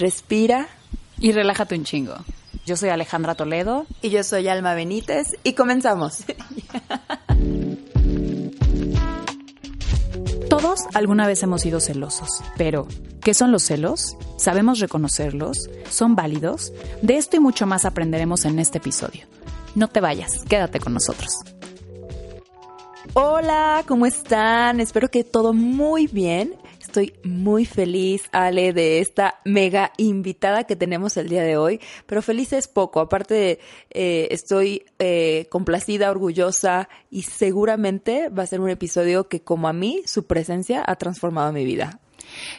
Respira. Y relájate un chingo. Yo soy Alejandra Toledo. Y yo soy Alma Benítez. Y comenzamos. Todos alguna vez hemos sido celosos, pero ¿qué son los celos? ¿Sabemos reconocerlos? ¿Son válidos? De esto y mucho más aprenderemos en este episodio. No te vayas, quédate con nosotros. Hola, ¿cómo están? Espero que todo muy bien. Estoy muy feliz, Ale, de esta mega invitada que tenemos el día de hoy, pero feliz es poco. Aparte, eh, estoy eh, complacida, orgullosa y seguramente va a ser un episodio que, como a mí, su presencia ha transformado mi vida.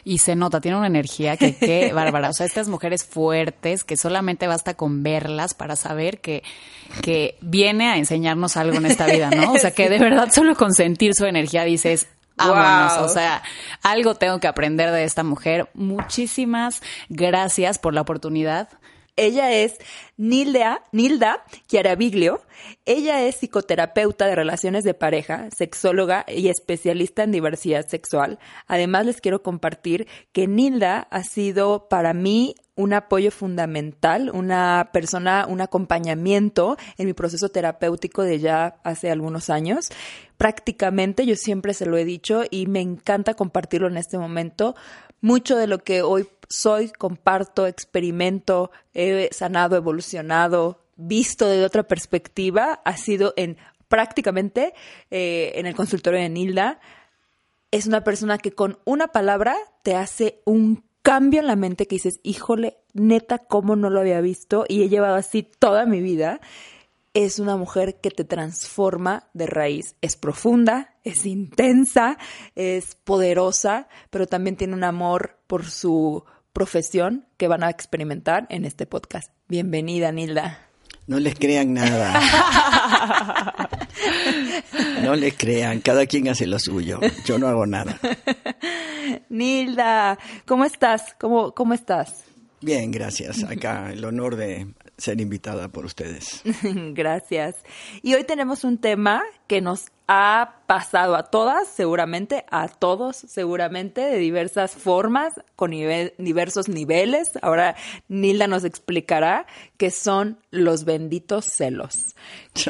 Y se nota, tiene una energía que qué bárbara. O sea, estas mujeres fuertes que solamente basta con verlas para saber que, que viene a enseñarnos algo en esta vida, ¿no? O sea, que de verdad solo con sentir su energía dices, Vámonos, o sea, algo tengo que aprender de esta mujer. Muchísimas gracias por la oportunidad. Ella es Nilda, Nilda Chiaraviglio. Ella es psicoterapeuta de relaciones de pareja, sexóloga y especialista en diversidad sexual. Además, les quiero compartir que Nilda ha sido para mí un apoyo fundamental, una persona, un acompañamiento en mi proceso terapéutico de ya hace algunos años. Prácticamente, yo siempre se lo he dicho y me encanta compartirlo en este momento. Mucho de lo que hoy soy, comparto, experimento, he sanado, evolucionado, visto de otra perspectiva, ha sido en prácticamente eh, en el consultorio de Nilda. Es una persona que con una palabra te hace un cambio en la mente que dices, híjole, neta, cómo no lo había visto y he llevado así toda mi vida. Es una mujer que te transforma de raíz. Es profunda, es intensa, es poderosa, pero también tiene un amor por su profesión que van a experimentar en este podcast. Bienvenida, Nilda. No les crean nada. no les crean, cada quien hace lo suyo. Yo no hago nada. Nilda, ¿cómo estás? ¿Cómo, cómo estás? Bien, gracias. Acá el honor de ser invitada por ustedes. gracias. Y hoy tenemos un tema que nos ha pasado a todas, seguramente, a todos, seguramente, de diversas formas, con diversos niveles. Ahora Nilda nos explicará qué son los benditos celos.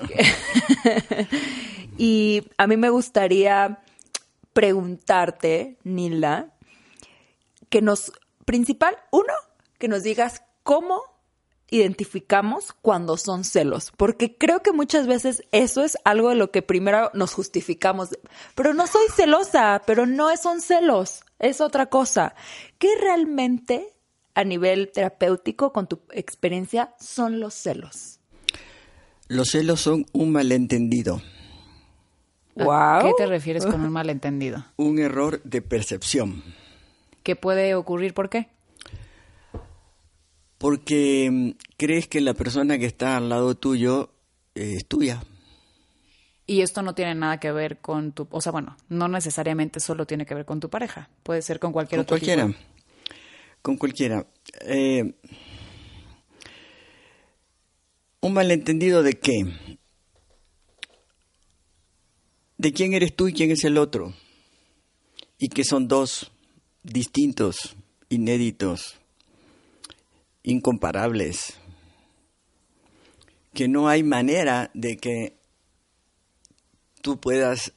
y a mí me gustaría preguntarte, Nilda, que nos, principal, uno, que nos digas cómo identificamos cuando son celos, porque creo que muchas veces eso es algo de lo que primero nos justificamos, pero no soy celosa, pero no son celos, es otra cosa. ¿Qué realmente a nivel terapéutico, con tu experiencia, son los celos? Los celos son un malentendido. ¿A qué te refieres con un malentendido? Un error de percepción. ¿Qué puede ocurrir? ¿Por qué? Porque mm, crees que la persona que está al lado tuyo eh, es tuya. Y esto no tiene nada que ver con tu, o sea, bueno, no necesariamente solo tiene que ver con tu pareja, puede ser con cualquier con otro cualquiera. Con cualquiera. Eh, un malentendido de qué? De quién eres tú y quién es el otro. Y que son dos distintos, inéditos, incomparables, que no hay manera de que tú puedas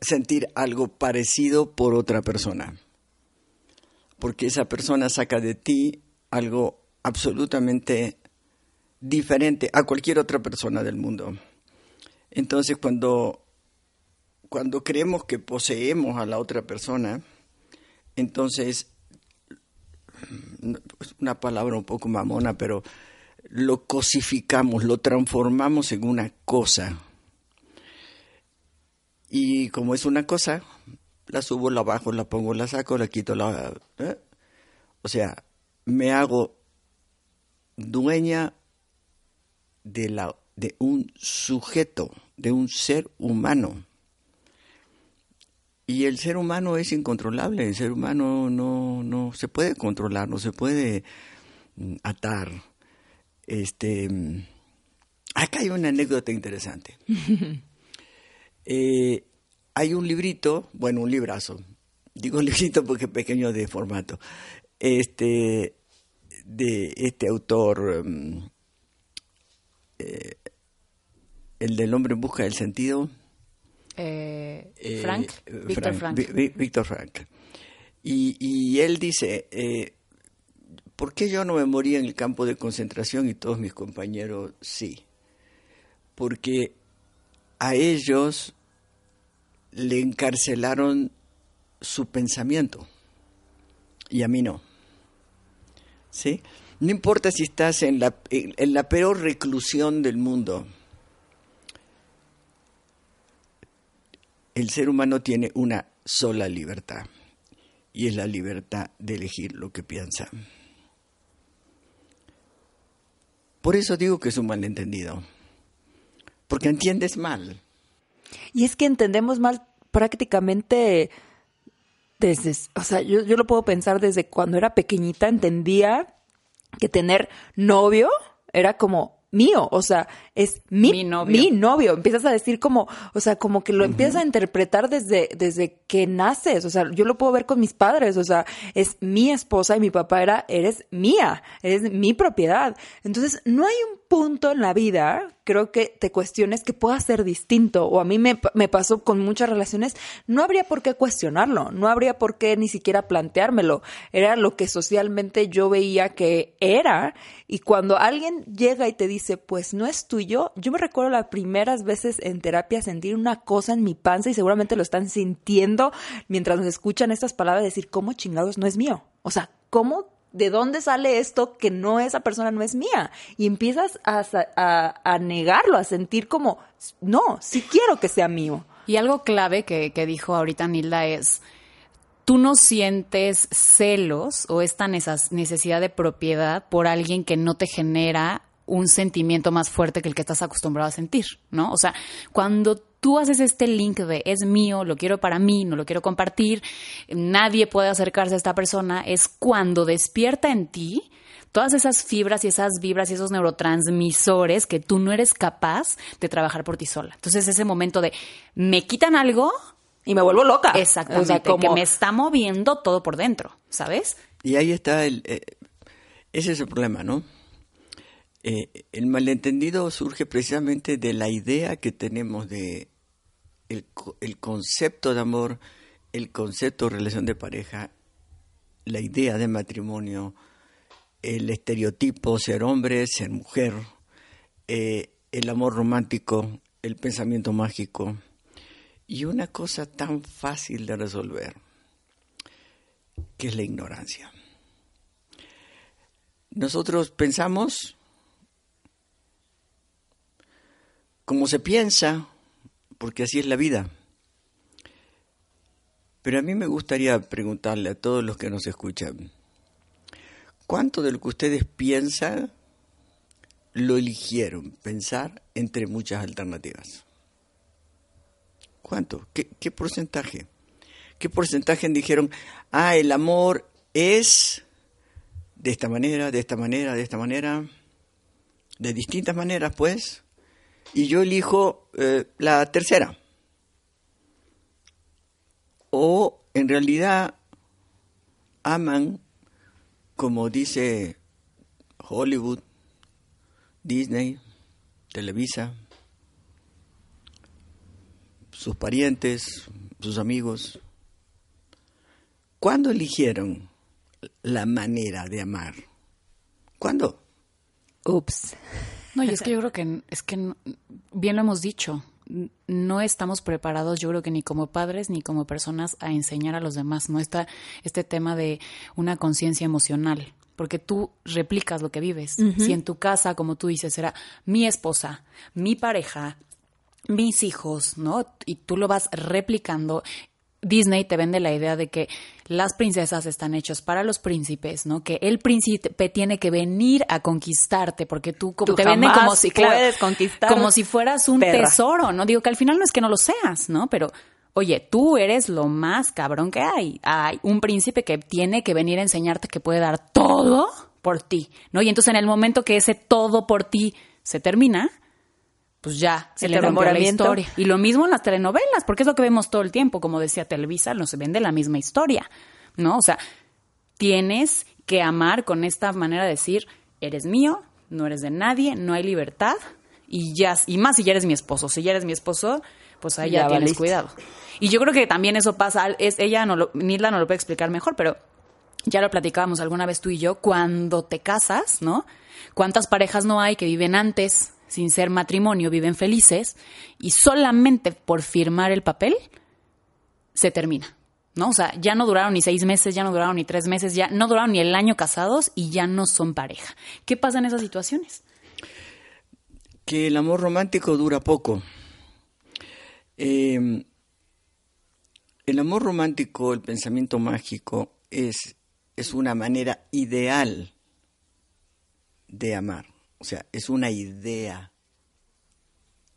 sentir algo parecido por otra persona, porque esa persona saca de ti algo absolutamente diferente a cualquier otra persona del mundo. Entonces cuando, cuando creemos que poseemos a la otra persona, entonces una palabra un poco mamona, pero lo cosificamos, lo transformamos en una cosa. Y como es una cosa, la subo, la bajo, la pongo, la saco, la quito, la... ¿eh? O sea, me hago dueña de, la, de un sujeto, de un ser humano. Y el ser humano es incontrolable, el ser humano no, no se puede controlar, no se puede mm, atar. Este, mm, acá hay una anécdota interesante. Eh, hay un librito, bueno, un librazo, digo librito porque es pequeño de formato, este, de este autor, mm, eh, el del hombre en busca del sentido. Eh, Frank, Víctor Frank. Víctor Frank. Y, y, él dice, ¿por qué yo no me morí en el campo de concentración y todos mis compañeros sí? Porque a ellos le encarcelaron su pensamiento y a mí no. ¿Sí? No importa si estás en la, en la peor reclusión del mundo, el ser humano tiene una sola libertad y es la libertad de elegir lo que piensa. Por eso digo que es un malentendido, porque entiendes mal. Y es que entendemos mal prácticamente desde, o sea, yo, yo lo puedo pensar desde cuando era pequeñita, entendía que tener novio era como mío, o sea, es mi, mi, novio. Empiezas a decir como, o sea, como que lo empiezas a interpretar desde, desde que naces, o sea, yo lo puedo ver con mis padres, o sea, es mi esposa y mi papá era, eres mía, eres mi propiedad. Entonces, no hay un punto en la vida, creo que te cuestiones que pueda ser distinto, o a mí me, pasó con muchas relaciones, no habría por qué cuestionarlo, no habría por qué ni siquiera planteármelo, era lo que socialmente yo veía que era, y cuando alguien llega y te dice, pues no es tuyo, yo me recuerdo las primeras veces en terapia sentir una cosa en mi panza y seguramente lo están sintiendo mientras nos escuchan estas palabras, decir, ¿cómo chingados no es mío? O sea, ¿cómo ¿de dónde sale esto que no esa persona no es mía? Y empiezas a, negarlo, a sentir como, no, sí quiero que sea mío. Y algo clave que, que dijo ahorita Nilda es, tú no sientes celos o esta necesidad de propiedad por alguien que no te genera un sentimiento más fuerte que el que estás acostumbrado a sentir, ¿no? O sea, cuando tú haces este link de es mío, lo quiero para mí, no lo quiero compartir, nadie puede acercarse a esta persona, es cuando despierta en ti todas esas fibras y esas vibras y esos neurotransmisores que tú no eres capaz de trabajar por ti sola. Entonces ese momento de me quitan algo y me vuelvo loca. Exactamente, como... que me está moviendo todo por dentro, ¿sabes? Y ahí está el eh, ese es el problema, ¿no? Eh, el malentendido surge precisamente de la idea que tenemos de el, concepto de amor, el concepto de relación de pareja, la idea de matrimonio, el estereotipo ser hombre, ser mujer, eh, el amor romántico, el pensamiento mágico y una cosa tan fácil de resolver, que es la ignorancia. Nosotros pensamos como se piensa, porque así es la vida. Pero a mí me gustaría preguntarle a todos los que nos escuchan, ¿cuánto de lo que ustedes piensan lo eligieron pensar entre muchas alternativas? ¿Cuánto? ¿Qué, qué porcentaje? ¿Qué porcentaje dijeron, ah, el amor es de esta manera, de esta manera, de esta manera, de distintas maneras, pues? Y yo elijo eh, la tercera. O en realidad aman, como dice Hollywood, Disney, Televisa, sus parientes, sus amigos. ¿Cuándo eligieron la manera de amar? ¿Cuándo? Ups. No, y es que yo creo que es que bien lo hemos dicho, no estamos preparados, yo creo que ni como padres ni como personas a enseñar a los demás, no está este tema de una conciencia emocional. porque tú replicas lo que vives. Si en tu casa, como tú dices, era mi esposa, mi pareja, mis hijos, ¿no? Y tú lo vas replicando. Disney te vende la idea de que las princesas están hechas para los príncipes, ¿no? Que el príncipe tiene que venir a conquistarte porque tú, como Tú te venden como si puedes conquistar como si fueras un perra. tesoro, ¿no? Digo que al final no es que no lo seas, ¿no? Pero oye, tú eres lo más cabrón que hay. Hay un príncipe que tiene que venir a enseñarte que puede dar todo por ti, ¿no? Y entonces en el momento que ese todo por ti se termina, pues ya se El le rompió la historia. Y lo mismo en las telenovelas, porque es lo que vemos todo el tiempo, como decía Televisa, no se vende la misma historia, ¿no? O sea, tienes que amar con esta manera de decir, eres mío, no eres de nadie, no hay libertad, y ya, y más si ya eres mi esposo. Si ya eres mi esposo, pues ahí ya, Ya tienes valiste. cuidado. Y yo creo que también eso pasa, es, ella no lo, Nilda no lo puede explicar mejor, pero ya lo platicábamos alguna vez tú y yo, cuando te casas, ¿no? ¿Cuántas parejas no hay que viven antes, sin ser matrimonio, viven felices, y solamente por firmar el papel se termina? ¿No? O sea, ya no duraron ni seis meses, ya no duraron ni tres meses, ya no duraron ni el año casados y ya no son pareja. ¿Qué pasa en esas situaciones? que el amor romántico dura poco. Eh, el amor romántico, el pensamiento mágico, es, es una manera ideal de amar. O sea, es una idea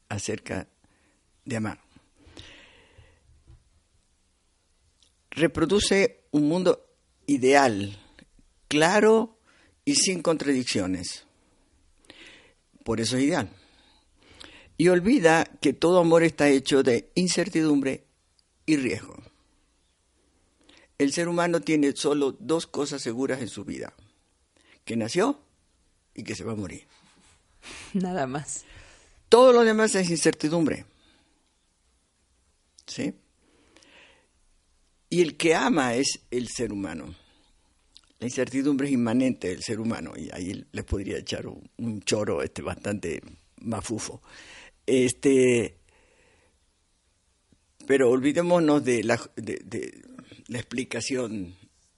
acerca de amar. Reproduce un mundo ideal, claro y sin contradicciones. Por eso es ideal. Y olvida que todo amor está hecho de incertidumbre y riesgo. El ser humano tiene solo dos cosas seguras en su vida. Que nació y que se va a morir. Nada más. Todo lo demás es incertidumbre. ¿Sí? Y el que ama es el ser humano. La incertidumbre es inmanente del ser humano y ahí les podría echar un, un choro este bastante mafufo. Este, pero olvidémonos de la, de, de la explicación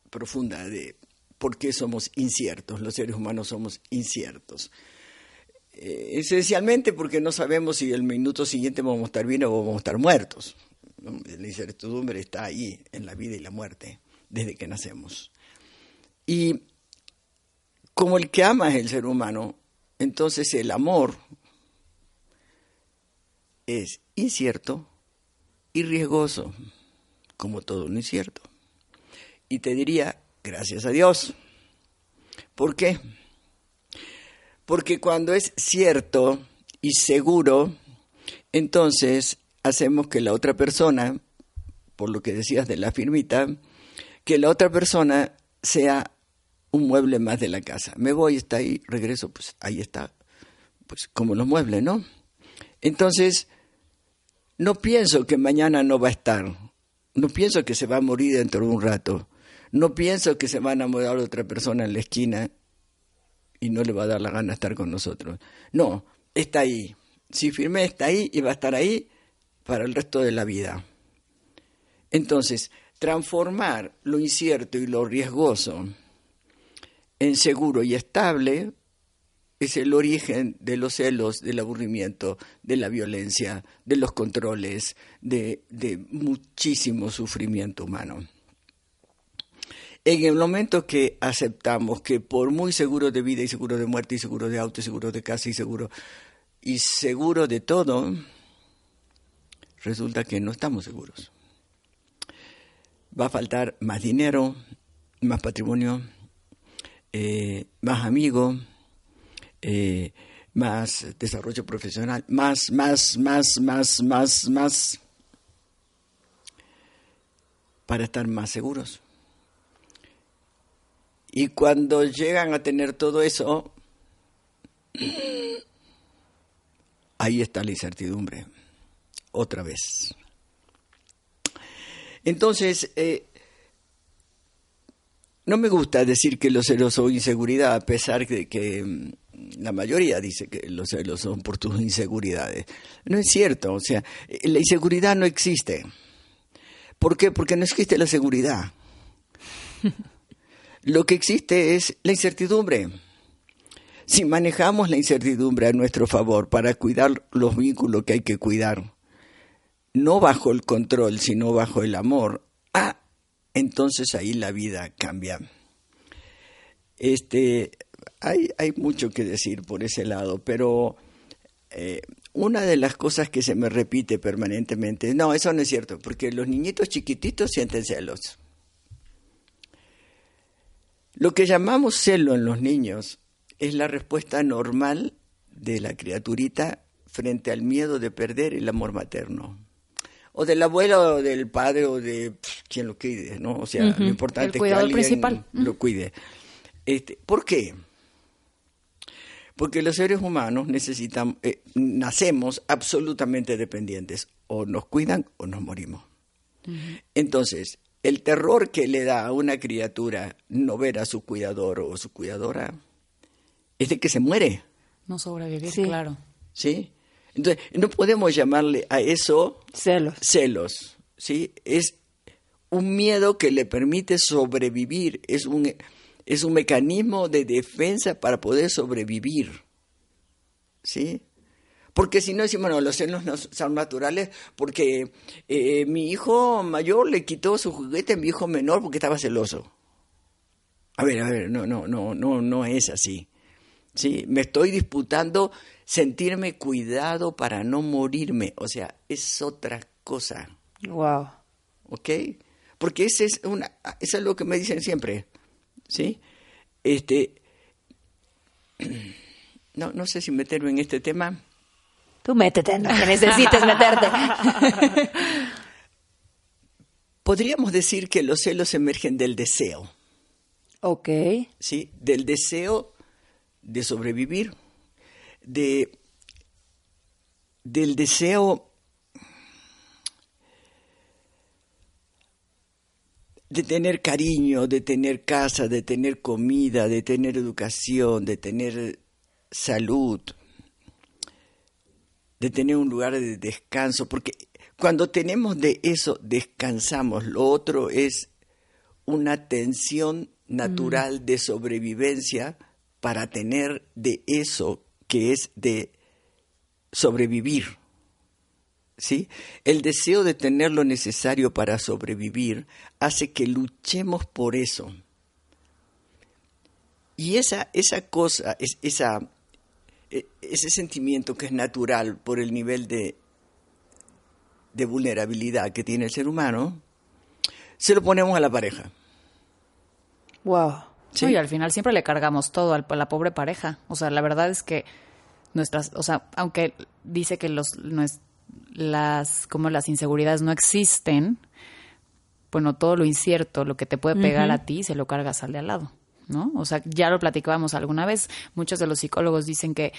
profunda de por qué somos inciertos. Los seres humanos somos inciertos. Eh, esencialmente porque no sabemos si el minuto siguiente vamos a estar bien o vamos a estar muertos. La incertidumbre está ahí en la vida y la muerte desde que nacemos. Y como el que ama es el ser humano, entonces el amor es incierto y riesgoso, como todo lo incierto. Y te diría, gracias a Dios. ¿Por qué? Porque cuando es cierto y seguro, entonces hacemos que la otra persona, por lo que decías de la firmita, que la otra persona sea un mueble más de la casa. Me voy, está ahí, regreso, pues ahí está, pues como los muebles, ¿no? Entonces, no pienso que mañana no va a estar, no pienso que se va a morir dentro de un rato, no pienso que se va a enamorar otra persona en la esquina y no le va a dar la gana estar con nosotros. No, está ahí. Si firmé, está ahí y va a estar ahí para el resto de la vida. Entonces, transformar lo incierto y lo riesgoso en seguro y estable es el origen de los celos, del aburrimiento, de la violencia, de los controles, de muchísimo sufrimiento humano. En el momento que aceptamos que por muy seguro de vida y seguro de muerte y seguro de auto y seguro de casa y seguro y seguro de todo, resulta que no estamos seguros. Va a faltar más dinero, más patrimonio, eh, más amigos, eh, más desarrollo profesional, más, más, más, más, más, más, para estar más seguros. Y cuando llegan a tener todo eso, ahí está la incertidumbre, otra vez. Entonces, eh, no me gusta decir que los celos son inseguridad, a pesar de que mm, la mayoría dice que los celos son por tus inseguridades. No es cierto, o sea, la inseguridad no existe. ¿Por qué? Porque no existe la seguridad. Lo que existe es la incertidumbre. Si manejamos la incertidumbre a nuestro favor para cuidar los vínculos que hay que cuidar, no bajo el control, sino bajo el amor, ah, entonces ahí la vida cambia. Este, hay, hay mucho que decir por ese lado, pero eh, una de las cosas que se me repite permanentemente, no, eso no es cierto, porque los niñitos chiquititos sienten celos. Lo que llamamos celo en los niños es la respuesta normal de la criaturita frente al miedo de perder el amor materno. O del abuelo, o del padre, o de quien lo cuide, ¿no? O sea, lo importante es que alguien principal. lo cuide. Este, ¿Por qué? Porque los seres humanos necesitan, eh, nacemos absolutamente dependientes. O nos cuidan o nos morimos. Entonces, el terror que le da a una criatura no ver a su cuidador o su cuidadora es de que se muere. No sobrevivir, Sí. claro. ¿Sí? Entonces, no podemos llamarle a eso Celos. celos, ¿sí? Es un miedo que le permite sobrevivir, es un, es un mecanismo de defensa para poder sobrevivir, ¿sí? Porque si no decimos, bueno, los celos no son naturales porque eh, mi hijo mayor le quitó su juguete a mi hijo menor porque estaba celoso. A ver, a ver, no, no, no, no, no es así. Sí, me estoy disputando sentirme cuidado para no morirme. O sea, es otra cosa. Wow. ¿Ok? Porque ese es una, eso es lo que me dicen siempre. ¿Sí? Este. No, no sé si meterme en este tema. Tú métete en lo que necesites meterte. Podríamos decir que los celos emergen del deseo. ok. ¿sí? Del deseo de sobrevivir, de, del deseo de tener cariño, de tener casa, de tener comida, de tener educación, de tener salud, de tener un lugar de descanso, porque cuando tenemos de eso, descansamos. Lo otro es una tensión natural de sobrevivencia para tener de eso que es de sobrevivir. ¿Sí? El deseo de tener lo necesario para sobrevivir hace que luchemos por eso. Y esa, esa cosa, es, esa, ese sentimiento que es natural por el nivel de, de vulnerabilidad que tiene el ser humano, se lo ponemos a la pareja. Wow. ¿sí? No, y al final siempre le cargamos todo al- a la pobre pareja. O sea, la verdad es que nuestras, o sea, aunque dice que los, las, como las inseguridades no existen, bueno, todo lo incierto, lo que te puede pegar a ti, se lo cargas al de al lado, ¿no? O sea, ya lo platicábamos alguna vez. Muchos de los psicólogos dicen que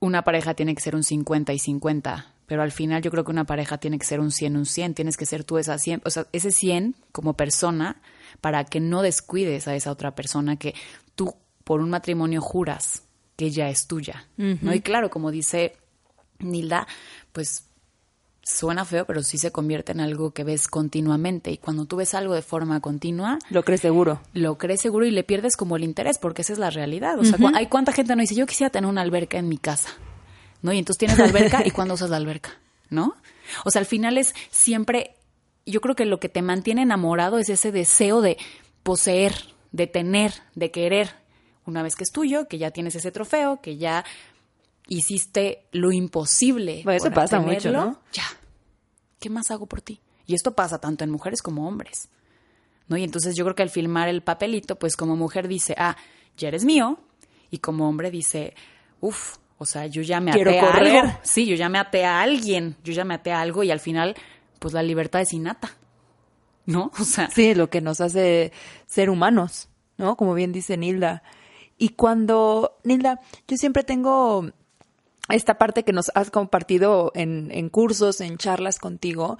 una pareja tiene que ser un 50 y 50, pero al final yo creo que una pareja tiene que ser un 100, un 100, tienes que ser tú esa 100, o sea, ese 100 como persona para que no descuides a esa otra persona que tú por un matrimonio juras que ya es tuya, ¿no? Y claro, como dice Nilda, pues suena feo, pero sí se convierte en algo que ves continuamente y cuando tú ves algo de forma continua, Lo crees seguro. lo crees seguro y le pierdes como el interés, porque esa es la realidad. O sea, cu- hay cuánta gente no dice, yo quisiera tener una alberca en mi casa, ¿no? Y entonces tienes la alberca y cuándo usas la alberca, ¿no? O sea, al final es siempre, yo creo que lo que te mantiene enamorado es ese deseo de poseer, de tener, de querer. Una vez que es tuyo, que ya tienes ese trofeo, que ya hiciste lo imposible. Bueno, eso pasa mucho, ¿no? Ya. ¿Qué más hago por ti? Y esto pasa tanto en mujeres como hombres. ¿no? Y entonces yo creo que al filmar el papelito, pues como mujer dice, ah, ya eres mío, y como hombre dice, uff, o sea, yo ya me Quiero até correr. a algo. Sí, yo ya me até a alguien, yo ya me até a algo y al final, pues la libertad es innata. ¿No? O sea, Sí, lo que nos hace ser humanos, ¿no? Como bien dice Nilda. Y cuando, Nilda, yo siempre tengo esta parte que nos has compartido en, en cursos, en charlas contigo,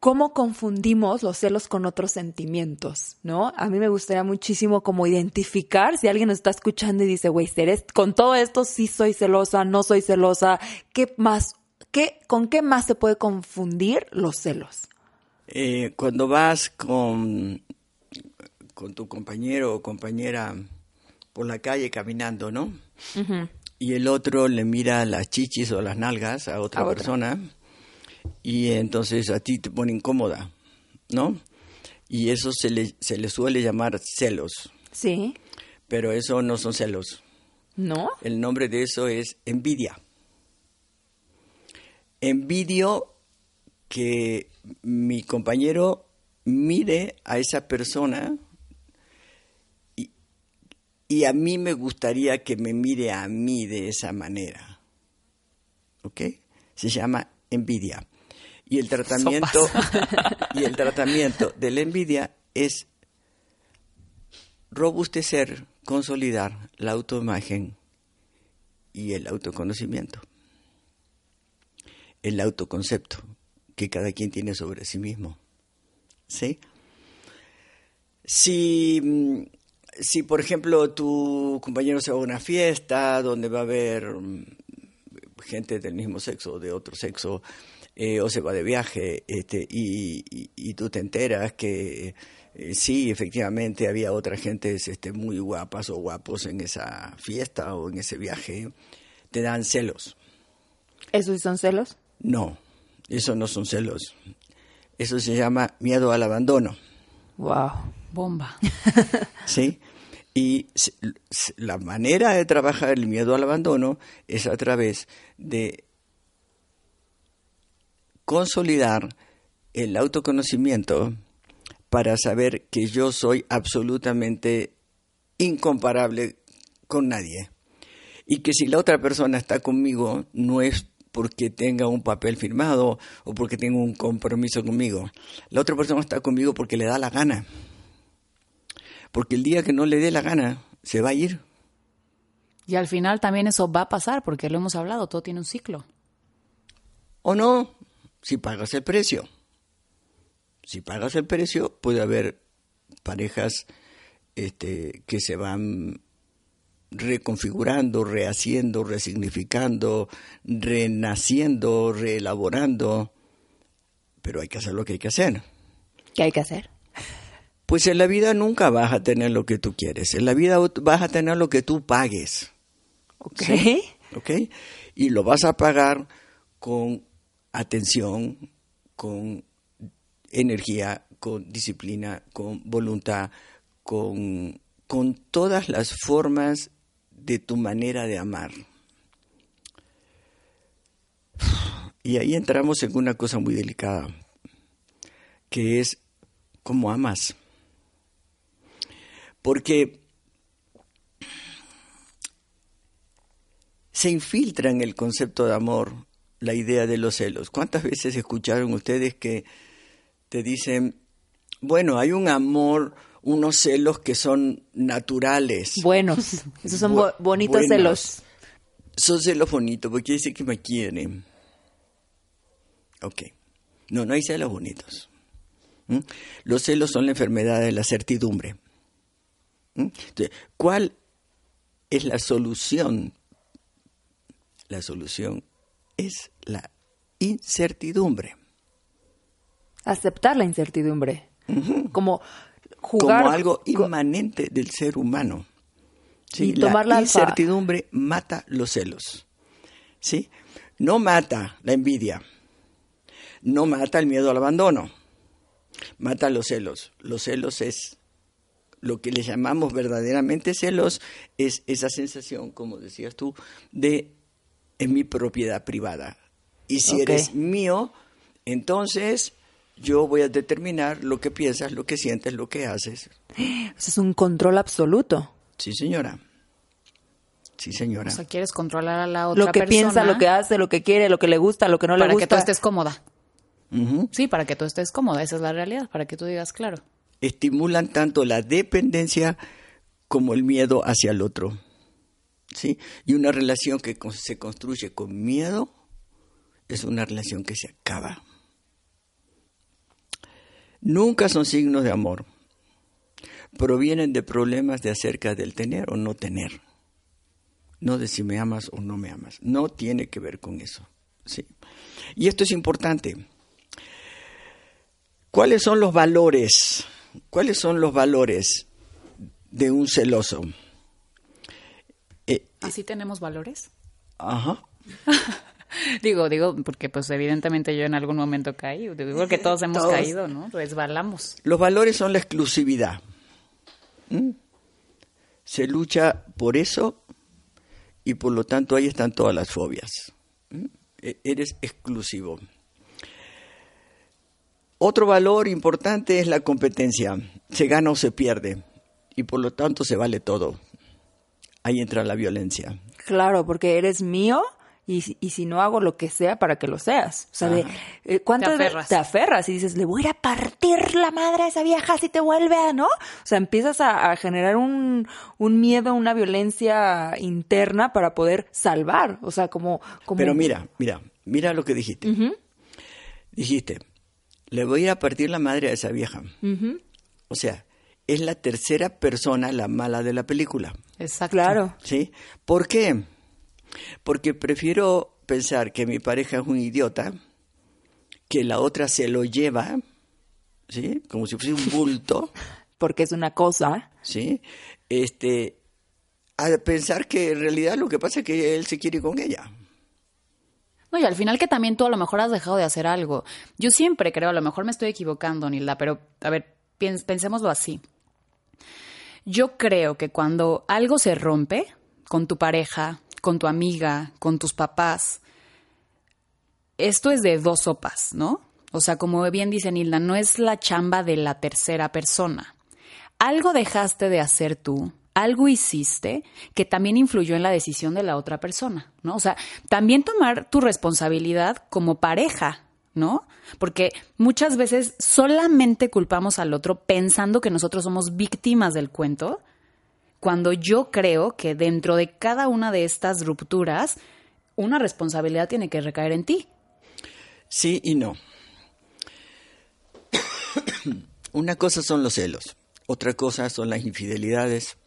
cómo confundimos los celos con otros sentimientos, ¿no? A mí me gustaría muchísimo como identificar si alguien nos está escuchando y dice, güey, ¿seré- con todo esto sí soy celosa, no soy celosa, ¿qué más, qué, con qué más se puede confundir los celos? Eh, cuando vas con, con tu compañero o compañera por la calle caminando, ¿no? Y el otro le mira las chichis o las nalgas a otra persona y entonces a ti te pone incómoda, ¿no? Y eso se le, se le suele llamar celos. Sí. Pero eso no son celos. ¿No? El nombre de eso es envidia. Envidio que mi compañero mire a esa persona y, a mí me gustaría que me mire a mí de esa manera. ¿Ok? Se llama envidia. Y el tratamiento y el tratamiento de la envidia es robustecer, consolidar la autoimagen y el autoconocimiento. El autoconcepto que cada quien tiene sobre sí mismo. ¿Sí? Si, mm, si, por ejemplo, tu compañero se va a una fiesta donde va a haber mm, gente del mismo sexo o de otro sexo, eh, o se va de viaje, este, y, y, tú te enteras que eh, sí, efectivamente había otra gente este, muy guapas o guapos en esa fiesta o en ese viaje, te dan celos. ¿Esos son celos? No, eso no son celos. Eso se llama miedo al abandono. Wow, bomba. sí. Y la manera de trabajar el miedo al abandono es a través de consolidar el autoconocimiento para saber que yo soy absolutamente incomparable con nadie. Y que si la otra persona está conmigo no es porque tenga un papel firmado o porque tenga un compromiso conmigo. La otra persona está conmigo porque le da la gana. Porque el día que no le dé la gana, se va a ir. Y al final también eso va a pasar, porque lo hemos hablado, todo tiene un ciclo. O no, si pagas el precio. Si pagas el precio, puede haber parejas este, que se van reconfigurando, rehaciendo, resignificando, renaciendo, reelaborando, pero hay que hacer lo que hay que hacer. ¿Qué hay que hacer? Pues en la vida nunca vas a tener lo que tú quieres, en la vida vas a tener lo que tú pagues. Ok. ¿Ok? Y lo vas a pagar con atención, con energía, con disciplina, con voluntad, con, con todas las formas de tu manera de amar. Y ahí entramos en una cosa muy delicada, que es cómo amas. Porque se infiltra en el concepto de amor la idea de los celos. ¿Cuántas veces escucharon ustedes que te dicen, bueno, hay un amor unos celos que son naturales. Buenos, esos son bonitos celos. Son celos bonitos, porque quiere decir que me quieren. Ok. No, no hay celos bonitos. ¿Mm? Los celos son la enfermedad de la certidumbre. ¿Mm? Entonces, ¿cuál es la solución? La solución es la incertidumbre. Aceptar la incertidumbre. Como como algo inmanente del ser humano. ¿sí? la incertidumbre mata los celos. ¿sí? No mata la envidia, no mata el miedo al abandono, mata los celos. Los celos es lo que le llamamos verdaderamente celos, es esa sensación, como decías tú, de en mi propiedad privada. Y si eres mío, entonces yo voy a determinar lo que piensas, lo que sientes, lo que haces. Es un control absoluto. Sí, señora. Sí, señora. O sea, quieres controlar a la otra persona. Lo que piensa, lo que hace, lo que quiere, lo que le gusta, lo que no le gusta. Para que tú estés cómoda. Sí, para que tú estés cómoda, esa es la realidad, para que tú digas claro. Estimulan tanto la dependencia como el miedo hacia el otro. ¿Sí? Y una relación que se construye con miedo es una relación que se acaba nunca son signos de amor. Provienen de problemas de acerca del tener o no tener. No de si me amas o no me amas. No tiene que ver con eso. ¿sí? Y esto es importante. ¿Cuáles son los valores? ¿Cuáles son los valores de un celoso. Eh, ¿Así tenemos valores? ajá. Digo, digo, porque pues evidentemente yo en algún momento caí. Digo que todos hemos Todos. caído, ¿no? Resbalamos. Los valores son la exclusividad. ¿Mm? Se lucha por eso y por lo tanto ahí están todas las fobias. ¿Mm? E- Eres exclusivo. Otro valor importante es la competencia. Se gana o se pierde y por lo tanto se vale todo. Ahí entra la violencia. Claro, porque eres mío y, si- y si no hago lo que sea para que lo seas. O sea, de, eh, ¿cuánto Te de- aferras. te aferras y dices, le voy a ir a partir la madre a esa vieja si te vuelve a, ¿no? O sea, empiezas a, a generar un, un miedo, una violencia interna para poder salvar. O sea, como... como Pero mira, mira, mira lo que dijiste. Dijiste, le voy a ir a partir la madre a esa vieja. O sea, es la tercera persona la mala de la película. Exacto. Claro. ¿Sí? ¿Por qué? Porque prefiero pensar que mi pareja es un idiota, que la otra se lo lleva, ¿sí? Como si fuese un bulto, Porque es una cosa. ¿sí? Este, a pensar que en realidad lo que pasa es que él se quiere ir con ella. Y al final que también tú a lo mejor has dejado de hacer algo. Yo siempre creo, a lo mejor me estoy equivocando, Nilda, pero a ver, pensémoslo así. Yo creo que cuando algo se rompe con tu pareja, con tu amiga, con tus papás, esto es de dos sopas, ¿no? O sea, como bien dice Nilda, no es la chamba de la tercera persona. Algo dejaste de hacer tú, algo hiciste que también influyó en la decisión de la otra persona, ¿no? O sea, también tomar tu responsabilidad como pareja, ¿no? Porque muchas veces solamente culpamos al otro pensando que nosotros somos víctimas del cuento, cuando yo creo que dentro de cada una de estas rupturas, una responsabilidad tiene que recaer en ti. Sí y no. Una cosa son los celos, otra cosa son las infidelidades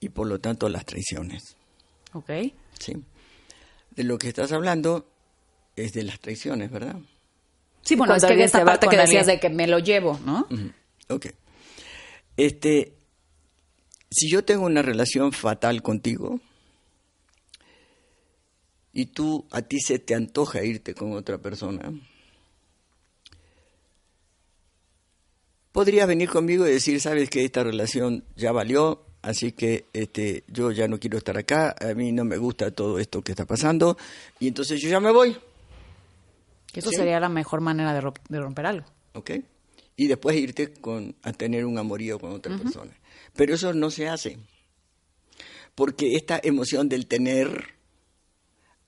y por lo tanto las traiciones. ¿Ok? ¿sí? De lo que estás hablando es de las traiciones, ¿verdad? Sí, bueno, es que esta parte que decías alguien. de que me lo llevo, ¿no? Ujú, Ok. Este, si yo tengo una relación fatal contigo y tú a ti se te antoja irte con otra persona, podrías venir conmigo y decir, sabes que esta relación ya valió, así que este, yo ya no quiero estar acá, a mí no me gusta todo esto que está pasando y entonces yo ya me voy. Eso Sí. sería la mejor manera de, ro- de romper algo. ¿ok? Y después irte con, a tener un amorío con otra persona. Pero eso no se hace. Porque esta emoción del tener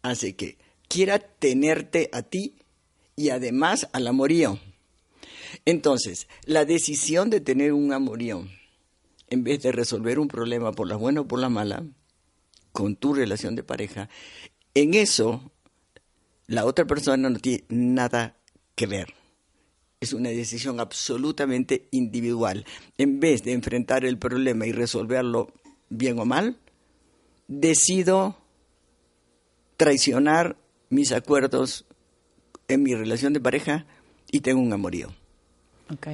hace que quiera tenerte a ti y además al amorío. Entonces, la decisión de tener un amorío, en vez de resolver un problema por la buena o por la mala, con tu relación de pareja, en eso la otra persona no tiene nada que ver. Es una decisión absolutamente individual. En vez de enfrentar el problema y resolverlo bien o mal, decido traicionar mis acuerdos en mi relación de pareja y tengo un amorío. Ok.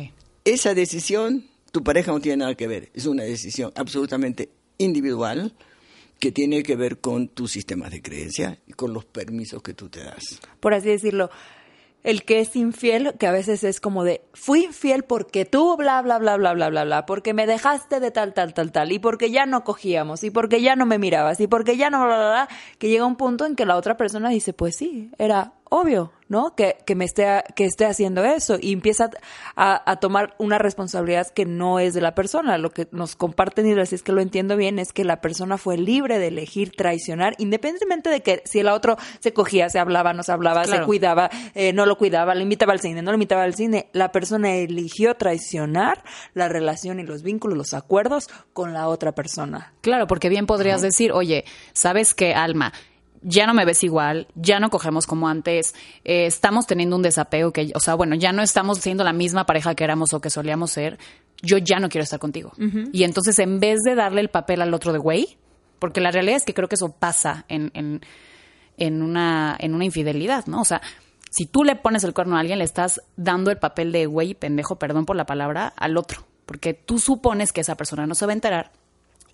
Esa decisión, tu pareja no tiene nada que ver. Es una decisión absolutamente individual que tiene que ver con tu sistema de creencia y con los permisos que tú te das. por así decirlo, el que es infiel, que a veces es como de, fui infiel porque tú, bla, bla, bla, bla, bla, bla, bla, porque me dejaste de tal, tal, tal, tal, y porque ya no cogíamos, y porque ya no me mirabas, y porque ya no, bla, bla, bla, que llega un punto en que la otra persona dice, pues sí, era obvio, ¿no? Que, que me esté, que esté haciendo eso, y empieza a, a tomar una responsabilidad que no es de la persona. Lo que nos comparten y si es que lo entiendo bien, es que la persona fue libre de elegir traicionar, independientemente de que si el otro se cogía, se hablaba, no se hablaba, Claro. se cuidaba, eh, no lo cuidaba, lo invitaba al cine, no lo invitaba al cine. La persona eligió traicionar la relación y los vínculos, los acuerdos con la otra persona. Claro, porque bien podrías decir, oye, ¿sabes qué, Alma? Ya no me ves igual, ya no cogemos como antes, eh, estamos teniendo un desapego que, o sea, bueno, ya no estamos siendo la misma pareja que éramos o que solíamos ser, yo ya no quiero estar contigo. Y entonces, en vez de darle el papel al otro de güey, porque la realidad es que creo que eso pasa en, en, en una, en una infidelidad, ¿no? O sea, si tú le pones el cuerno a alguien, le estás dando el papel de güey, pendejo, perdón por la palabra, al otro. porque tú supones que esa persona no se va a enterar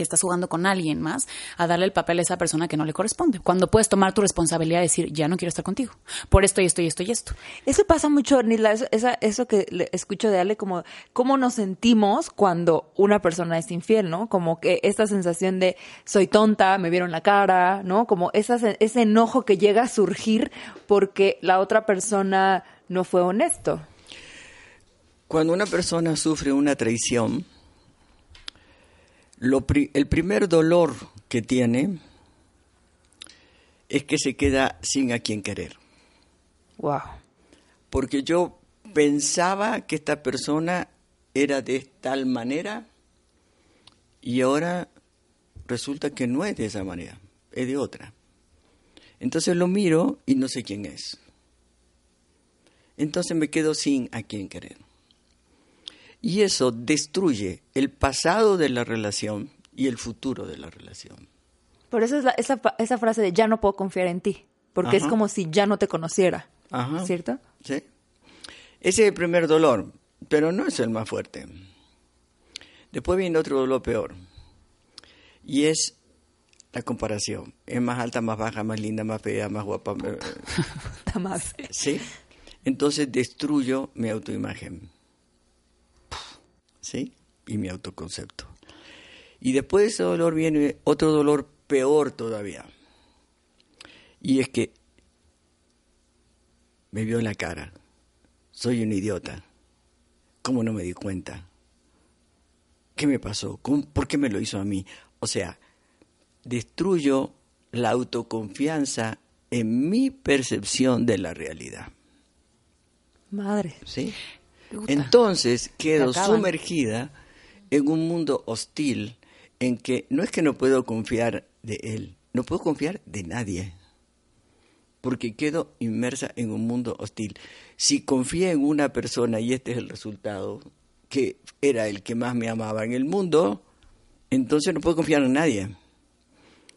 y estás jugando con alguien más a darle el papel a esa persona que no le corresponde. Cuando puedes tomar tu responsabilidad y decir, ya no quiero estar contigo, por esto y esto y esto y esto. Eso pasa mucho, Nila, eso, esa- eso que le- escucho de Ale, como cómo nos sentimos cuando una persona es infiel, ¿no? Como que esta sensación de soy tonta, me vieron la cara, ¿no? Como esa, se- ese enojo que llega a surgir porque la otra persona no fue honesto. Cuando una persona sufre una traición, lo pri- el primer dolor que tiene es que se queda sin a quien querer. Wow. Porque yo pensaba que esta persona era de tal manera y ahora resulta que no es de esa manera, es de otra. Entonces lo miro y no sé quién es. Entonces me quedo sin a quien querer. Y eso destruye el pasado de la relación y el futuro de la relación. Por eso es la- esa, esa frase de ya no puedo confiar en ti, porque es como si ya no te conociera, Ajá. ¿cierto? ¿Sí? Ese es el primer dolor, pero no es el más fuerte. Después viene otro dolor peor. Y es la comparación. Es más alta, más baja, más linda, más fea, más guapa. eh, Nada más. ¿Sí? Entonces destruyo mi autoimagen. ¿Sí? Y mi autoconcepto. Y después de ese dolor viene otro dolor peor todavía. Y es que me vio en la cara. Soy un idiota. ¿Cómo no me di cuenta? ¿Qué me pasó? ¿Cómo- ¿Por qué me lo hizo a mí? O sea, destruyo la autoconfianza en mi percepción de la realidad. Madre. ¿sí? Entonces quedo sumergida en un mundo hostil en que no es que no puedo confiar de él, no puedo confiar de nadie, porque quedo inmersa en un mundo hostil. Si confié en una persona y este es el resultado, que era el que más me amaba en el mundo, entonces no puedo confiar en nadie.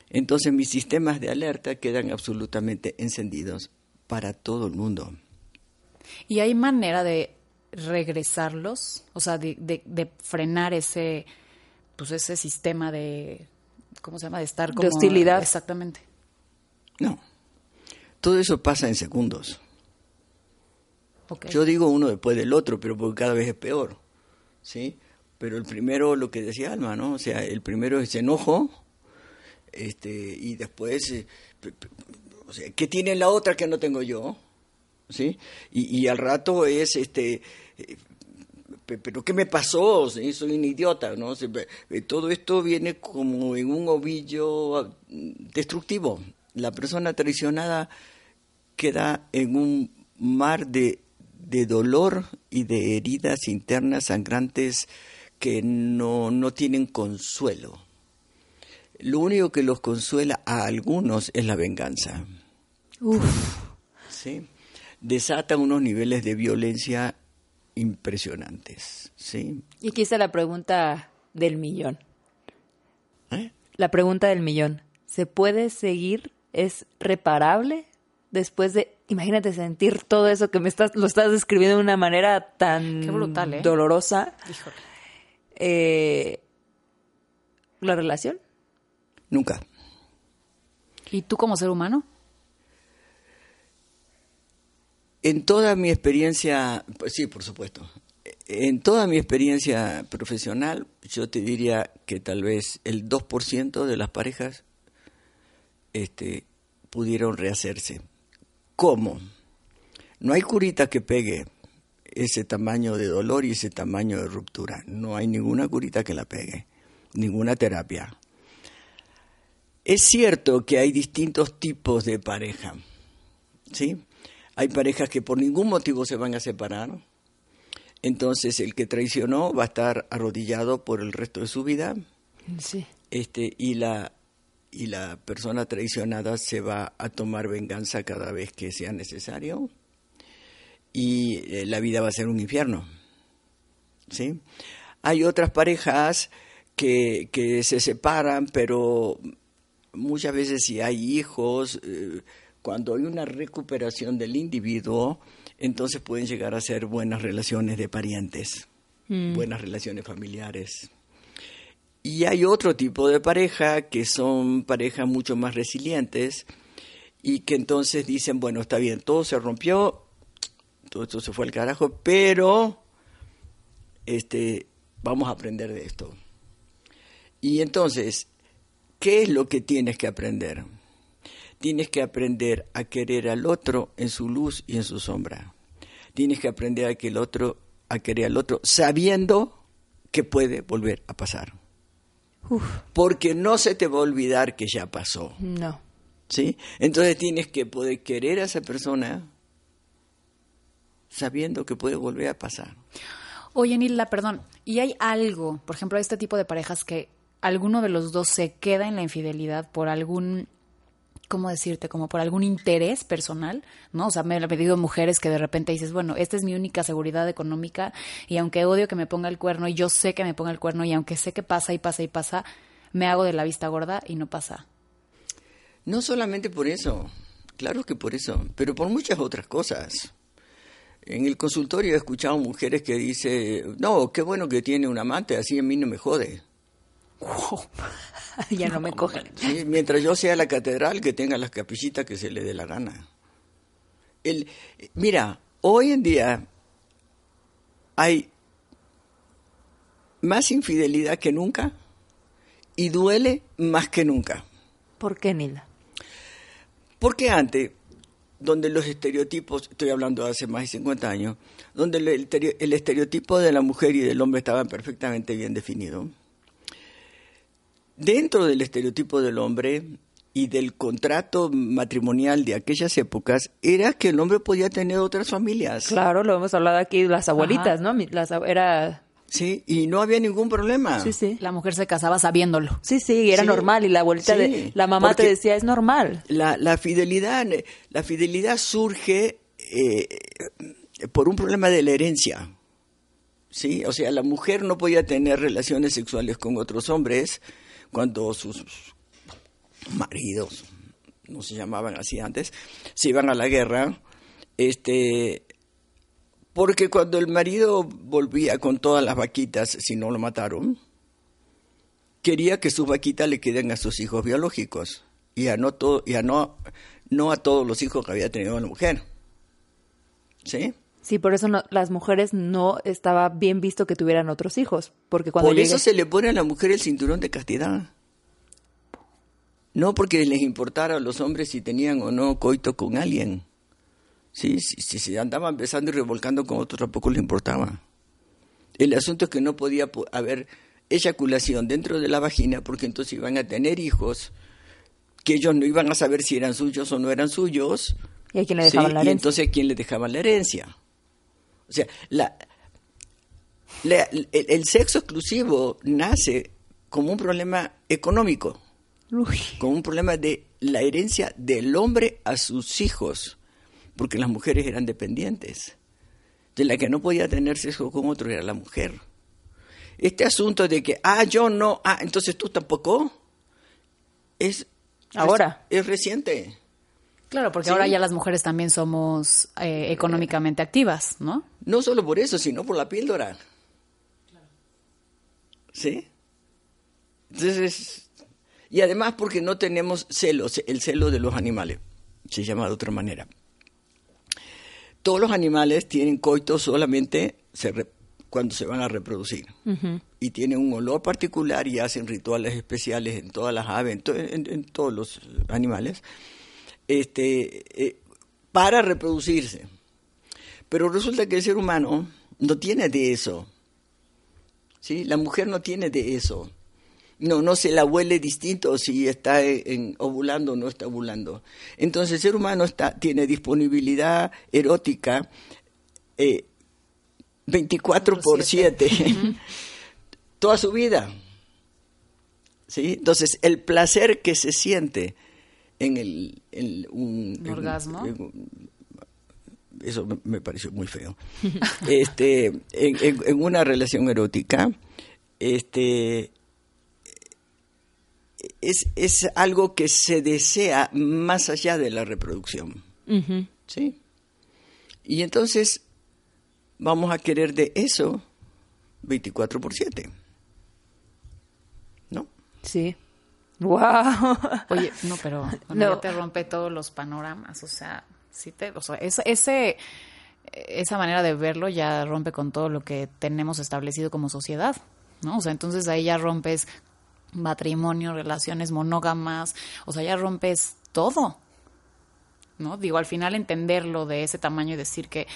Entonces mis sistemas de alerta quedan absolutamente encendidos para todo el mundo. ¿Y hay manera de regresarlos? O sea, de, de- de frenar ese, pues ese sistema de, ¿cómo se llama? De estar como... hostilidad. Exactamente. No. Todo eso pasa en segundos. Ok. Yo digo uno después del otro, pero porque cada vez es peor. ¿Sí? Pero el primero, lo que decía Alma, ¿no? O sea, el primero es enojo, este, y después, eh, o sea, ¿qué tiene la otra que no tengo yo? ¿Sí? Y, y al rato es, este, eh, pero ¿qué me pasó? Soy un idiota, ¿no? Eh, todo esto viene como en un ovillo ah, destructivo. La persona traicionada queda en un mar de, de dolor y de heridas internas sangrantes que no, no tienen consuelo. Lo único que los consuela a algunos es la venganza. ¿sí? Desata unos niveles de violencia impresionantes. ¿sí? Y aquí está la pregunta del millón. ¿Eh? La pregunta del millón. ¿Se puede seguir? ¿Es reparable? Después de, imagínate sentir todo eso que me estás, lo estás describiendo de una manera tan Qué brutal, ¿eh? dolorosa. Híjole. Eh, ¿La relación? Nunca. ¿Y tú como ser humano? En toda mi experiencia, pues sí, por supuesto. En toda mi experiencia profesional, yo te diría que tal vez el 2% de las parejas este, pudieron rehacerse. ¿Cómo? No hay curita que pegue ese tamaño de dolor y ese tamaño de ruptura. No hay ninguna curita que la pegue, ninguna terapia. Es cierto que hay distintos tipos de pareja, ¿sí? Hay parejas que por ningún motivo se van a separar. Entonces el que traicionó va a estar arrodillado por el resto de su vida. Sí. Este, y la y la persona traicionada se va a tomar venganza cada vez que sea necesario y eh, la vida va a ser un infierno. ¿Sí? Hay otras parejas que, que se separan, pero muchas veces si hay hijos, eh, cuando hay una recuperación del individuo, entonces pueden llegar a ser buenas relaciones de parientes. buenas relaciones familiares. Y hay otro tipo de pareja que son parejas mucho más resilientes y que entonces dicen, bueno, está bien, todo se rompió, todo esto se fue al carajo, pero este, vamos a aprender de esto. Y entonces, ¿qué es lo que tienes que aprender? Tienes que aprender a querer al otro en su luz y en su sombra. Tienes que aprender a que el otro, a querer al otro, sabiendo que puede volver a pasar. Porque no se te va a olvidar que ya pasó. No. ¿Sí? Entonces tienes que poder querer a esa persona sabiendo que puede volver a pasar. Oye, Nilda, perdón, ¿y hay algo, por ejemplo, este tipo de parejas que alguno de los dos se queda en la infidelidad por algún ¿cómo decirte? Como por algún interés personal, ¿no? O sea, me han pedido mujeres que de repente dices, bueno, esta es mi única seguridad económica y aunque odio que me ponga el cuerno y yo sé que me ponga el cuerno y aunque sé que pasa y pasa y pasa, me hago de la vista gorda y no pasa. No solamente por eso, claro que por eso, pero por muchas otras cosas. En el consultorio he escuchado mujeres que dicen, no, qué bueno que tiene un amante, así a mí no me jode. ya no me cogen. mientras yo sea la catedral, que tenga las capillitas que se le dé la gana. El, mira, hoy en día hay más infidelidad que nunca y duele más que nunca. ¿Por qué, Nila? Porque antes, donde los estereotipos, estoy hablando de hace más de 50 años, donde el, el estereotipo de la mujer y del hombre estaban perfectamente bien definidos, Dentro del estereotipo del hombre y del contrato matrimonial de aquellas épocas era que el hombre podía tener otras familias. Claro, lo hemos hablado aquí, las abuelitas, ¿no? Las, era... Sí, y no había ningún problema. Sí, sí. La mujer se casaba sabiendo Sí, sí, era normal y la abuelita, de, la mamá te decía, es normal. La, la, fidelidad, la fidelidad surge eh, por un problema de la herencia. Sí, o sea, la mujer no podía tener relaciones sexuales con otros hombres cuando sus maridos, no se llamaban así antes, se iban a la guerra, este, porque cuando el marido volvía con todas las vaquitas, si no lo mataron, quería que sus vaquitas le queden a sus hijos biológicos y a no todo, y a no, no a todos los hijos que había tenido la mujer. ¿Sí? Sí, por eso las mujeres no estaba bien visto que tuvieran otros hijos, porque cuando Por eso se le pone a la mujer el cinturón de castidad. No porque les importara a los hombres si tenían o no coito con alguien. Sí, si, se andaban besando y revolcando con otro tampoco les importaba. El asunto es que no podía haber eyaculación dentro de la vagina porque entonces iban a tener hijos que ellos no iban a saber si eran suyos o no eran suyos. ¿Y a quién le dejaban la herencia? Y entonces a quién le dejaban la herencia. O sea, la, el, sexo exclusivo nace como un problema económico, como un problema de la herencia del hombre a sus hijos, porque las mujeres eran dependientes. De la que no podía tener sexo con otro era la mujer. Este asunto de que, ah, yo no, ah, entonces tú tampoco, es... Ahora. es reciente. Claro, porque ahora ya las mujeres también somos eh, económicamente activas, ¿no? No solo por eso, sino por la píldora. ¿Sí? Entonces, y además porque no tenemos celos, el celo de los animales, se llama de otra manera. Todos los animales tienen coito solamente cuando se van a reproducir. Y tienen un olor particular y hacen rituales especiales en todas las aves, en todos los animales este, eh, para reproducirse. Pero resulta que el ser humano no tiene de eso. ¿sí? La mujer no tiene de eso. No, no se la huele distinto si está en, ovulando o no está ovulando. Entonces el ser humano está, tiene disponibilidad erótica 24 eh, por 7 toda su vida. ¿Sí? Entonces el placer que se siente en el... un, orgasmo. eso me, pareció muy feo. este, en, una relación erótica, este, es, es algo que se desea más allá de la reproducción. ¿Sí? Y entonces vamos a querer de eso 24 por 7. ¿No? Sí. Wow. Oye, no, pero No. ya te rompe todos los panoramas, o sea, sí te, o sea, ese, esa manera de verlo ya rompe con todo lo que tenemos establecido como sociedad, ¿no? O sea, entonces ahí ya rompes matrimonio, relaciones monógamas, o sea, ya rompes todo, ¿no? Digo, al final entenderlo de ese tamaño y decir que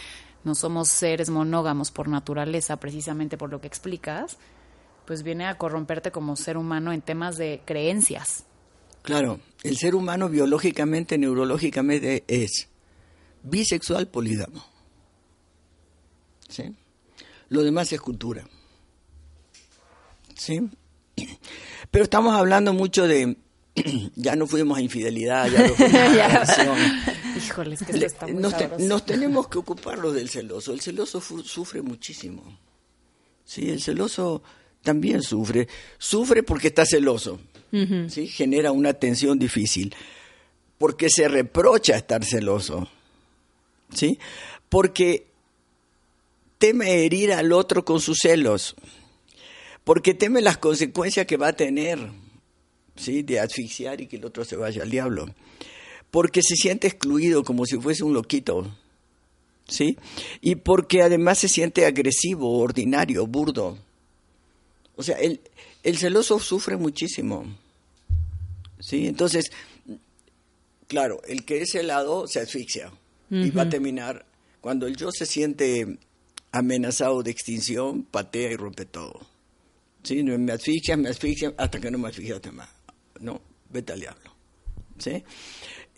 no somos seres monógamos por naturaleza, precisamente por lo que explicas, pues viene a corromperte como ser humano en temas de creencias. Claro, el ser humano biológicamente, neurológicamente es bisexual polígamo. ¿Sí? Lo demás es cultura. ¿Sí? Pero estamos hablando mucho de ya no fuimos a infidelidad, ya no fuimos a. Híjoles, que esto está muy nos, te- sabroso. nos tenemos que ocuparlo del celoso. El celoso sufre muchísimo. Sí, el celoso también sufre. Sufre porque está celoso. ¿sí? Genera una tensión difícil. Porque se reprocha estar celoso. ¿sí? Porque teme herir al otro con sus celos. Porque teme las consecuencias que va a tener. ¿sí? De asfixiar y que el otro se vaya al diablo porque se siente excluido como si fuese un loquito, ¿sí? Y porque además se siente agresivo, ordinario, burdo. O sea, el, el celoso sufre muchísimo, ¿sí? Entonces, claro, el que es helado se asfixia y va a terminar, cuando el yo se siente amenazado de extinción, patea y rompe todo. ¿Sí? Me asfixia, me asfixia, hasta que no me asfixiaste más. No, vete al diablo. ¿sí?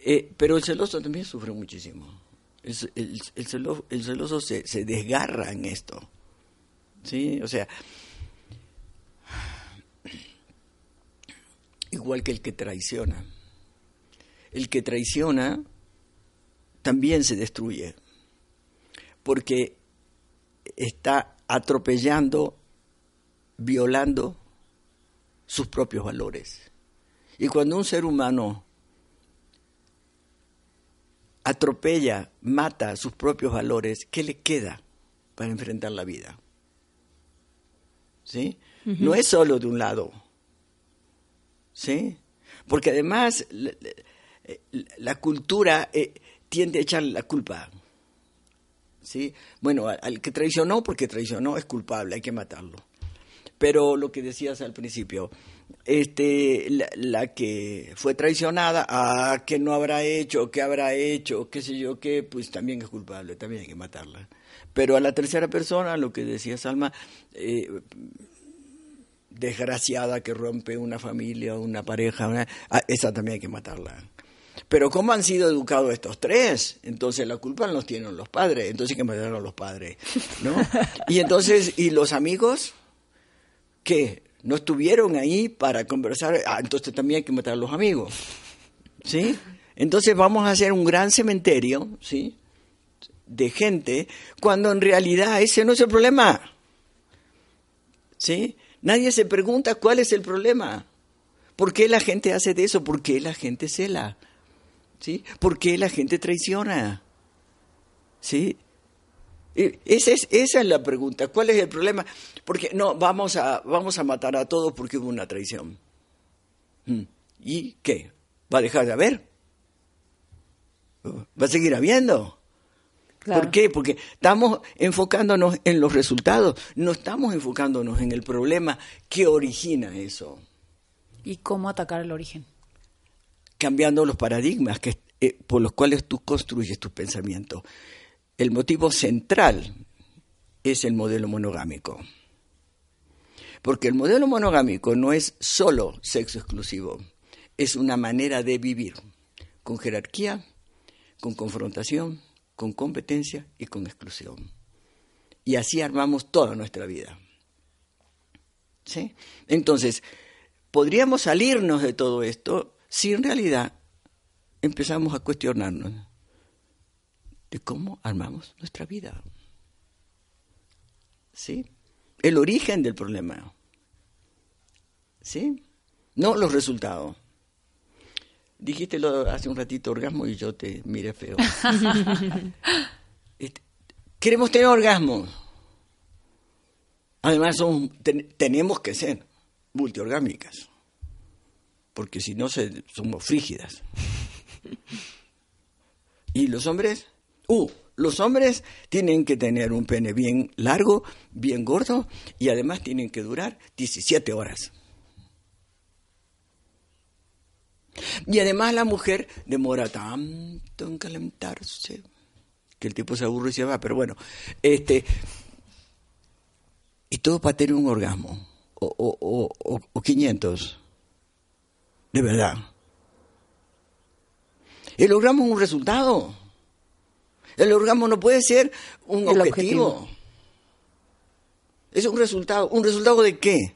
Eh, pero el celoso también sufre muchísimo. El, el- el celo- el celoso se, se desgarra en esto. ¿Sí? O sea, igual que el que traiciona. El que traiciona también se destruye. Porque está atropellando, violando sus propios valores. Y cuando un ser humano atropella, mata sus propios valores, ¿qué le queda para enfrentar la vida? ¿Sí? No es solo de un lado. ¿Sí? Porque además la, la- cultura eh, tiende a echarle la culpa. ¿Sí? Bueno, al, que traicionó, porque traicionó, es culpable, hay que matarlo. Pero lo que decías al principio, este, la, la que fue traicionada, ah, que no habrá hecho, que habrá hecho, qué sé yo qué, pues también es culpable, también hay que matarla. Pero a la tercera persona, lo que decía Salma, eh, desgraciada que rompe una familia, una pareja, esa también hay que matarla. Pero ¿cómo han sido educados estos tres? Entonces la culpa no los tienen los padres, entonces hay que matar a los padres, ¿no? Y entonces, ¿y los amigos? ¿Qué? ¿No estuvieron ahí para conversar? Ah, entonces también hay que matar a los amigos, ¿sí? Entonces vamos a hacer un gran cementerio, ¿sí? De gente, cuando en realidad ese no es el problema. ¿Sí? Nadie se pregunta cuál es el problema. ¿Por qué la gente hace de eso? ¿Por qué la gente cela? ¿Sí? ¿Por qué la gente traiciona? ¿Sí? E- Esa es, esa es la pregunta. ¿Cuál es el problema? Porque no, vamos a, vamos a matar a todos porque hubo una traición. Mm. ¿Y qué? ¿Va a dejar de haber? ¿Va a seguir habiendo? Claro. ¿Por qué? Porque estamos enfocándonos en los resultados, no estamos enfocándonos en el problema que origina eso, ¿Y cómo atacar el origen? cambiando los paradigmas que, eh, por los cuales tú construyes tus pensamientos. El motivo central es el modelo monogámico. Porque el modelo monogámico no es solo sexo exclusivo, es una manera de vivir con jerarquía, con confrontación, con competencia y con exclusión. Y así armamos toda nuestra vida. ¿Sí? Entonces, podríamos salirnos de todo esto si en realidad empezamos a cuestionarnos de cómo armamos nuestra vida. ¿Sí? El origen del problema. ¿Sí? No los resultados. Dijiste lo hace un ratito orgasmo y yo te miré feo. Este, Queremos tener orgasmo. Además, son, tenemos que ser multiorgámicas, porque si no se, somos frígidas. ¿Y los hombres? Uh, los hombres tienen que tener un pene bien largo, bien gordo, y además tienen que durar 17 horas. Y además la mujer demora tanto en calentarse que el tipo se aburre y se va, pero bueno, este, y todo para tener un orgasmo, o, o, o, 500, de verdad. El orgasmo es un resultado. El orgasmo no puede ser un objetivo. Es un resultado. ¿Un resultado de qué?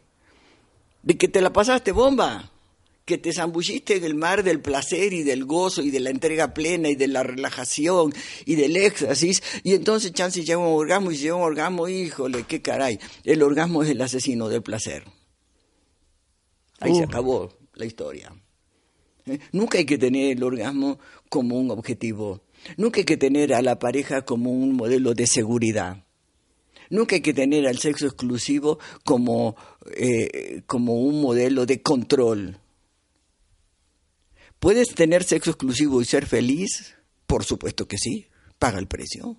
De que te la pasaste bomba que te zambulliste en el mar del placer y del gozo y de la entrega plena y de la relajación y del éxtasis, y entonces chance llega un orgasmo y llega un orgasmo, híjole, qué caray, el orgasmo es el asesino del placer. Ahí se acabó la historia. ¿Eh? Nunca hay que tener el orgasmo como un objetivo, nunca hay que tener a la pareja como un modelo de seguridad. Nunca hay que tener al sexo exclusivo como, eh, como un modelo de control ¿Puedes tener sexo exclusivo y ser feliz? Por supuesto que sí. Paga el precio.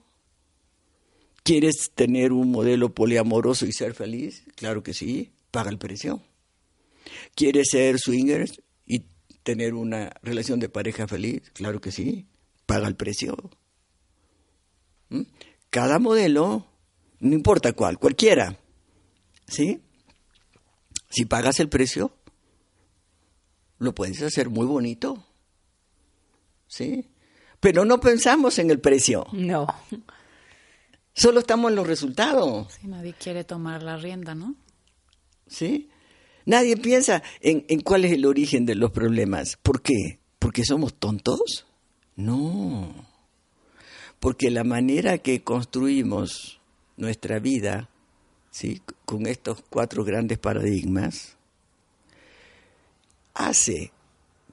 ¿Quieres tener un modelo poliamoroso y ser feliz? Claro que sí. Paga el precio. ¿Quieres ser swinger y tener una relación de pareja feliz? Claro que sí. Paga el precio. ¿Mm? Cada modelo, no importa cuál, cualquiera. ¿Sí? Si pagas el precio, lo puedes hacer muy bonito. ¿Sí? Pero no pensamos en el precio. No. Solo estamos en los resultados. Sí, nadie quiere tomar la rienda, ¿no? ¿Sí? Nadie piensa en, en cuál es el origen de los problemas. ¿Por qué? ¿Porque somos tontos? No. Porque la manera que construimos nuestra vida, ¿sí? con estos cuatro grandes paradigmas, hace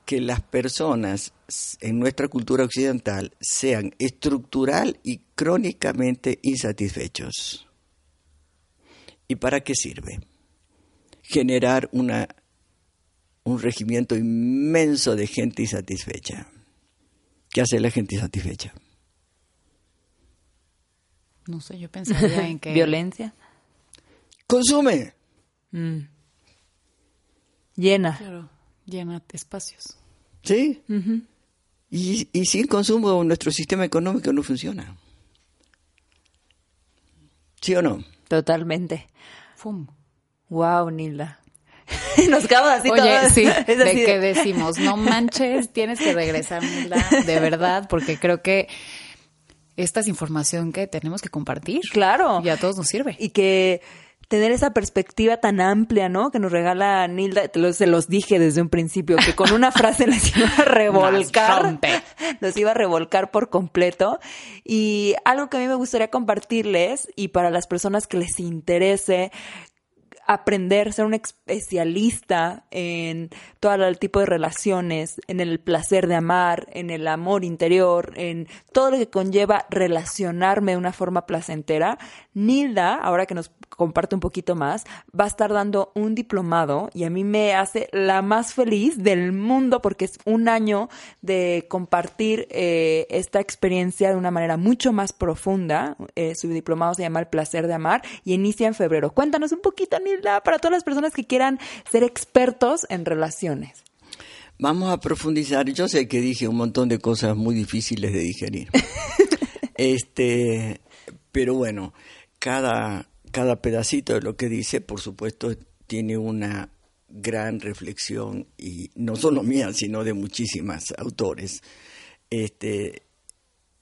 que las personas en nuestra cultura occidental sean estructural y crónicamente insatisfechos. ¿Y para qué sirve? Generar una, un regimiento inmenso de gente insatisfecha. ¿Qué hace la gente insatisfecha? No sé, yo pensaría en que... Violencia. Consume. Mm. Llena llena espacios. ¿Sí? y, y sin consumo nuestro sistema económico no funciona. ¿Sí o no? Totalmente. Fum. Wow, Nilda. Nos quedamos así Oye, sí, de, que decimos, no manches, tienes que regresar, Nilda, de verdad, porque creo que esta es información que tenemos que compartir. Claro. Y a todos nos sirve. Y que tener esa perspectiva tan amplia, ¿no? Que nos regala Nilda, se los dije desde un principio, que con una frase les iba a revolcar, los iba a revolcar por completo. Y algo que a mí me gustaría compartirles y para las personas que les interese aprender, ser un especialista en todo el tipo de relaciones, en el placer de amar, en el amor interior, en todo lo que conlleva relacionarme de una forma placentera, Nilda, ahora que nos comparte un poquito más, va a estar dando un diplomado y a mí me hace la más feliz del mundo porque es un año de compartir eh, esta experiencia de una manera mucho más profunda. Eh, su diplomado se llama El placer de amar y inicia en febrero. Cuéntanos un poquito, Nilda, para todas las personas que quieran ser expertos en relaciones. Vamos a profundizar. Yo sé que dije un montón de cosas muy difíciles de digerir. este, pero bueno, cada cada pedacito de lo que dice, por supuesto, tiene una gran reflexión y no solo mía, sino de muchísimas autores. Este,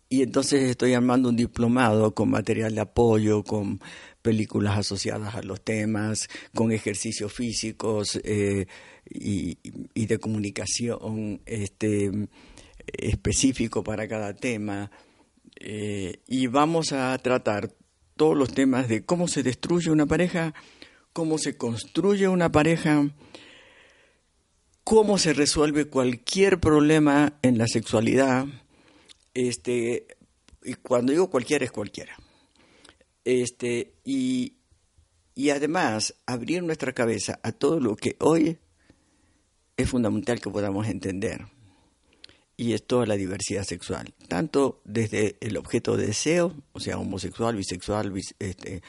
y entonces estoy armando un diplomado con material de apoyo, con películas asociadas a los temas, con ejercicios físicos eh, y, de comunicación este, específico para cada tema. Eh, y vamos a tratar todos los temas de cómo se destruye una pareja, cómo se construye una pareja, cómo se resuelve cualquier problema en la sexualidad, este, y cuando digo cualquiera es cualquiera. Este, y, y además abrir nuestra cabeza a todo lo que hoy es fundamental que podamos entender. Y es toda la diversidad sexual, tanto desde el objeto de deseo, o sea, homosexual, bisexual, este,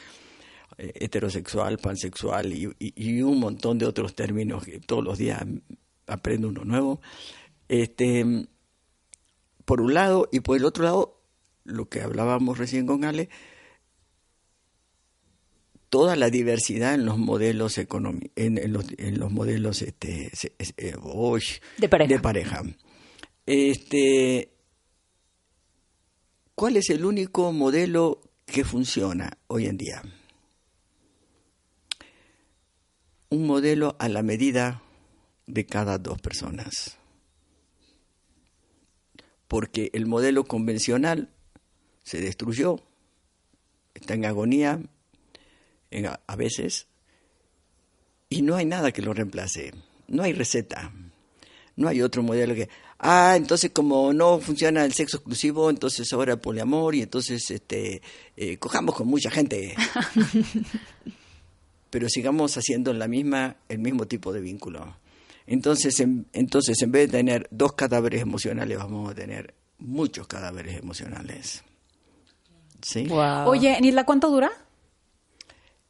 eh, heterosexual, pansexual y, y, un montón de otros términos que todos los días aprendo uno nuevo. Este, por un lado, y por el otro lado, lo que hablábamos recién con Ale, toda la diversidad en los modelos económicos, en, los, en, los, modelos este, eh, de pareja. De pareja. Este, ¿Cuál es el único modelo que funciona hoy en día? Un modelo a la medida de cada dos personas porque el modelo convencional se destruyó, está en agonía a veces, y no hay nada que lo reemplace, no hay receta, no hay otro modelo que, ah, entonces como no funciona el sexo exclusivo, entonces ahora poliamor y entonces este, eh, cojamos con mucha gente. Pero sigamos haciendo la misma, el mismo tipo de vínculo. Entonces en, entonces, en vez de tener dos cadáveres emocionales, vamos a tener muchos cadáveres emocionales. ¿Sí? Oye, Nila, ¿cuánto dura?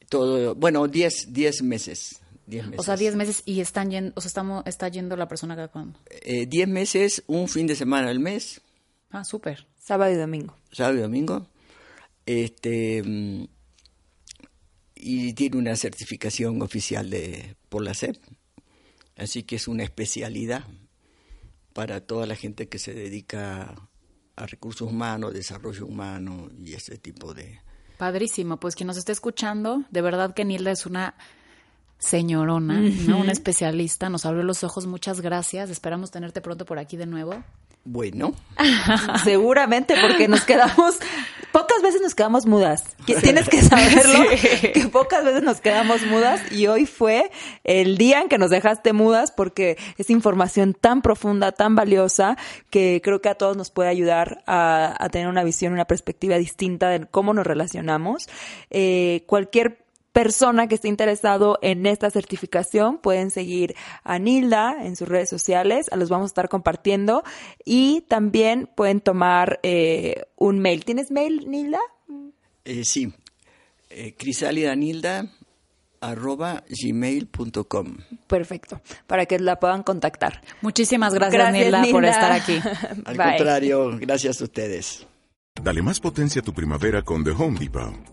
Todo, bueno, 10 meses. Diez meses. O sea, 10 meses y están yendo, o sea, estamos, está yendo la persona cada cuándo? 10 eh, meses, un fin de semana al mes. Ah, súper. Sábado y domingo. Sábado y domingo. Este, mm, y tiene una certificación oficial de por la SEP. Así que es una especialidad para toda la gente que se dedica a recursos humanos, desarrollo humano y ese tipo de... Padrísimo, pues quien nos esté escuchando, de verdad que Nilda es una señorona, ¿no? Una especialista, nos abrió los ojos, muchas gracias, esperamos tenerte pronto por aquí de nuevo. Bueno. Seguramente, porque nos quedamos, pocas veces nos quedamos mudas. Tienes que saberlo, que pocas veces nos quedamos mudas y hoy fue el día en que nos dejaste mudas porque es información tan profunda, tan valiosa, que creo que a todos nos puede ayudar a, tener una visión, una perspectiva distinta de cómo nos relacionamos. Eh, cualquier persona que esté interesado en esta certificación pueden seguir a Nilda en sus redes sociales, los vamos a estar compartiendo y también pueden tomar eh, un mail. ¿Tienes mail, Nilda? Eh, sí, eh, gmail.com. Perfecto, para que la puedan contactar. Muchísimas gracias, Nilda, por estar aquí. Al contrario, gracias a ustedes. Dale más potencia a tu primavera con The Home Depot.